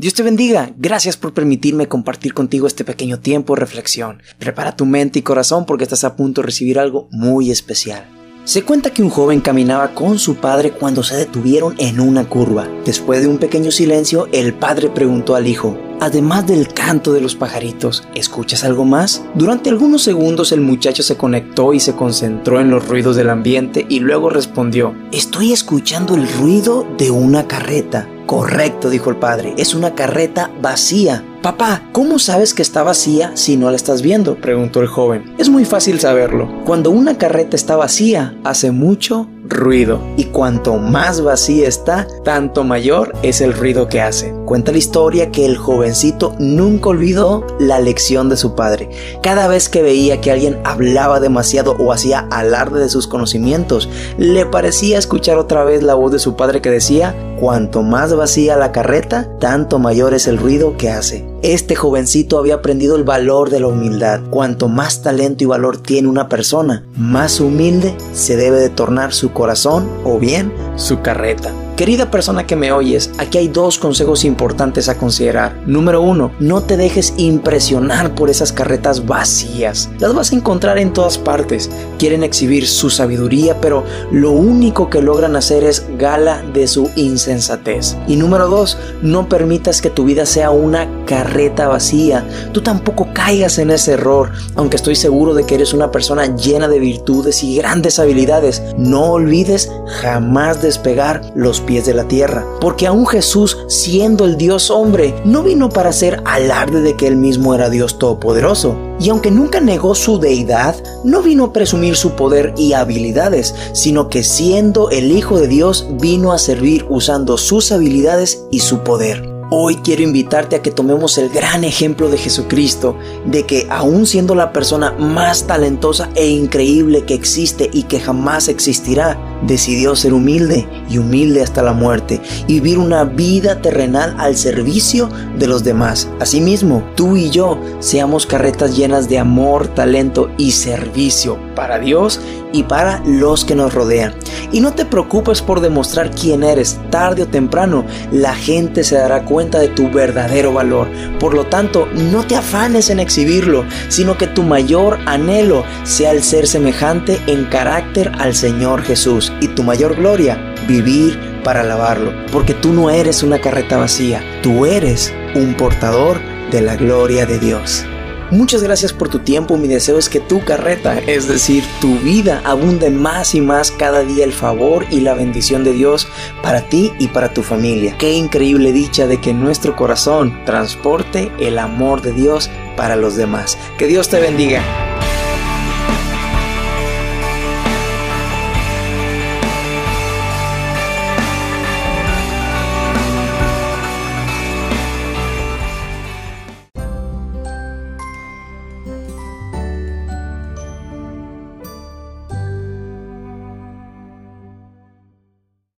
Dios te bendiga. Gracias por permitirme compartir contigo este pequeño tiempo de reflexión. Prepara tu mente y corazón porque estás a punto de recibir algo muy especial. Se cuenta que un joven caminaba con su padre cuando se detuvieron en una curva. Después de un pequeño silencio, el padre preguntó al hijo, Además del canto de los pajaritos, ¿escuchas algo más? Durante algunos segundos el muchacho se conectó y se concentró en los ruidos del ambiente y luego respondió, Estoy escuchando el ruido de una carreta. Correcto, dijo el padre, es una carreta vacía. Papá, ¿cómo sabes que está vacía si no la estás viendo? preguntó el joven. Es muy fácil saberlo. Cuando una carreta está vacía, hace mucho ruido. Y cuanto más vacía está, tanto mayor es el ruido que hace. Cuenta la historia que el jovencito nunca olvidó la lección de su padre. Cada vez que veía que alguien hablaba demasiado o hacía alarde de sus conocimientos, le parecía escuchar otra vez la voz de su padre que decía, cuanto más vacía la carreta, tanto mayor es el ruido que hace. Este jovencito había aprendido el valor de la humildad. Cuanto más talento y valor tiene una persona, más humilde se debe de tornar su corazón o bien su carreta. Querida persona que me oyes, aquí hay dos consejos importantes a considerar. Número uno, no te dejes impresionar por esas carretas vacías. Las vas a encontrar en todas partes. Quieren exhibir su sabiduría, pero lo único que logran hacer es gala de su insensatez. Y número dos, no permitas que tu vida sea una carreta vacía. Tú tampoco caigas en ese error, aunque estoy seguro de que eres una persona llena de virtudes y grandes habilidades. No olvides jamás despegar los pies de la tierra, porque aún Jesús, siendo el Dios hombre, no vino para hacer alarde de que él mismo era Dios todopoderoso. Y aunque nunca negó su deidad, no vino a presumir su poder y habilidades, sino que siendo el Hijo de Dios vino a servir usando sus habilidades y su poder. Hoy quiero invitarte a que tomemos el gran ejemplo de Jesucristo, de que aún siendo la persona más talentosa e increíble que existe y que jamás existirá, decidió ser humilde y humilde hasta la muerte y vivir una vida terrenal al servicio de los demás. Asimismo, tú y yo seamos carretas llenas de amor, talento y servicio para Dios y para los que nos rodean. Y no te preocupes por demostrar quién eres, tarde o temprano la gente se dará cuenta de tu verdadero valor. Por lo tanto, no te afanes en exhibirlo, sino que tu mayor anhelo sea el ser semejante en carácter al Señor Jesús y tu mayor gloria, vivir para alabarlo. Porque tú no eres una carreta vacía, tú eres un portador de la gloria de Dios. Muchas gracias por tu tiempo. Mi deseo es que tu carreta, es decir, tu vida, abunde más y más cada día el favor y la bendición de Dios para ti y para tu familia. Qué increíble dicha de que nuestro corazón transporte el amor de Dios para los demás. Que Dios te bendiga.